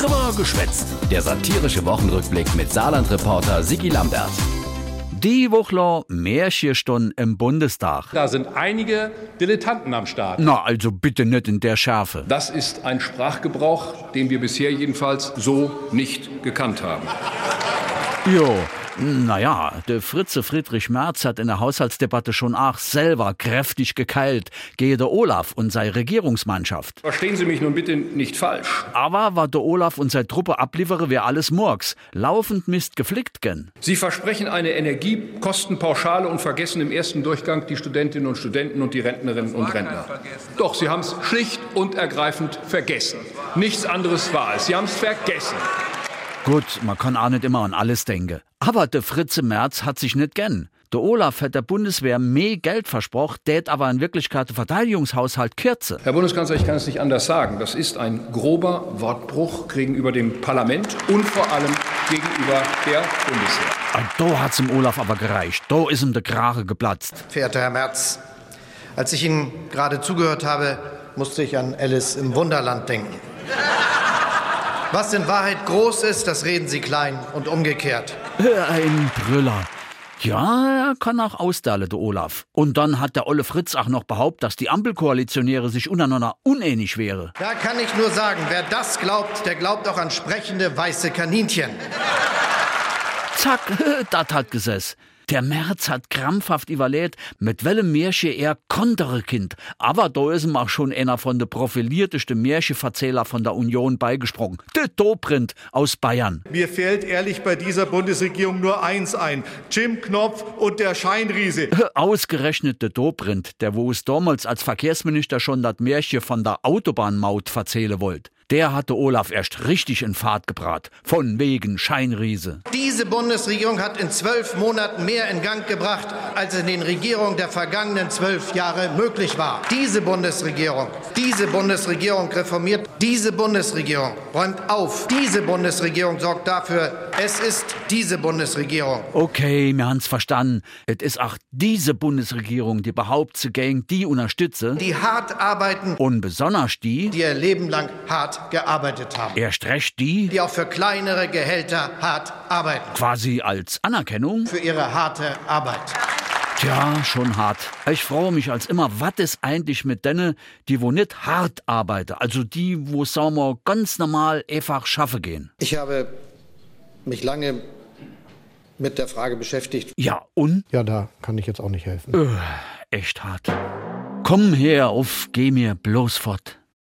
Drüber geschwätzt. Der satirische Wochenrückblick mit Saarland-Reporter Sigi Lambert. Die Woche Märchenstunde im Bundestag. Da sind einige Dilettanten am Start. Na, also bitte nicht in der Schärfe. Das ist ein Sprachgebrauch, den wir bisher jedenfalls so nicht gekannt haben. Jo, naja, der Fritze Friedrich Merz hat in der Haushaltsdebatte schon auch selber kräftig gekeilt gehe der Olaf und seine Regierungsmannschaft. Verstehen Sie mich nun bitte nicht falsch. Aber was der Olaf und seine Truppe abliefere, wäre alles Murks. Laufend Mist geflickt gen. Sie versprechen eine Energiekostenpauschale und vergessen im ersten Durchgang die Studentinnen und Studenten und die Rentnerinnen und Rentner. Doch, Sie haben es schlicht und ergreifend vergessen. Nichts anderes war es. Sie haben es vergessen. Gut, man kann auch nicht immer an alles denken. Aber der Fritze Merz hat sich nicht gern. Der Olaf hat der Bundeswehr mehr Geld versprochen, tät aber in Wirklichkeit der Verteidigungshaushalt kürze. Herr Bundeskanzler, ich kann es nicht anders sagen. Das ist ein grober Wortbruch gegenüber dem Parlament und vor allem gegenüber der Bundeswehr. Und da hat's dem Olaf aber gereicht. Da ist ihm der Krache geplatzt. Verehrter Herr Merz, als ich Ihnen gerade zugehört habe, musste ich an Alice im Wunderland denken. Was in Wahrheit groß ist, das reden Sie klein und umgekehrt. Ein Brüller. Ja, er kann auch ausdahlen, der Olaf. Und dann hat der Olle Fritz auch noch behauptet, dass die Ampelkoalitionäre sich untereinander unähnlich wäre. Da kann ich nur sagen, wer das glaubt, der glaubt auch an sprechende weiße Kaninchen. Zack, das hat gesessen. Der Merz hat krampfhaft überlegt, mit welchem Märchen er kontere Kind. Aber da ist ihm auch schon einer von der profiliertesten Märchenverzähler von der Union beigesprungen. Der Dobrindt aus Bayern. Mir fällt ehrlich bei dieser Bundesregierung nur eins ein. Jim Knopf und der Scheinriese. Ausgerechnet der Dobrindt, der wo es damals als Verkehrsminister schon das Märchen von der Autobahnmaut verzählen wollte. Der hatte Olaf erst richtig in Fahrt gebracht. Von wegen Scheinriese. Diese Bundesregierung hat in zwölf Monaten mehr in Gang gebracht, als in den Regierungen der vergangenen zwölf Jahre möglich war. Diese Bundesregierung, diese Bundesregierung reformiert, diese Bundesregierung räumt auf, diese Bundesregierung sorgt dafür, es ist diese Bundesregierung. Okay, wir haben's verstanden. Es ist auch diese Bundesregierung, die behauptet, sie gegen die unterstütze. Die hart arbeiten Und besonders die, die ihr Leben lang hart gearbeitet haben. erst recht die, Die auch für kleinere Gehälter hart arbeiten. quasi als Anerkennung. Für ihre harte Arbeit. Tja, schon hart. Ich freue mich als immer, was ist eigentlich mit denen, die wo nicht hart arbeiten, also die, wo sagen wir, ganz normal einfach schaffe gehen. Ich habe mich lange mit der Frage beschäftigt. Ja, und? Ja, da kann ich jetzt auch nicht helfen. Echt hart. Komm her auf, geh mir bloß fort.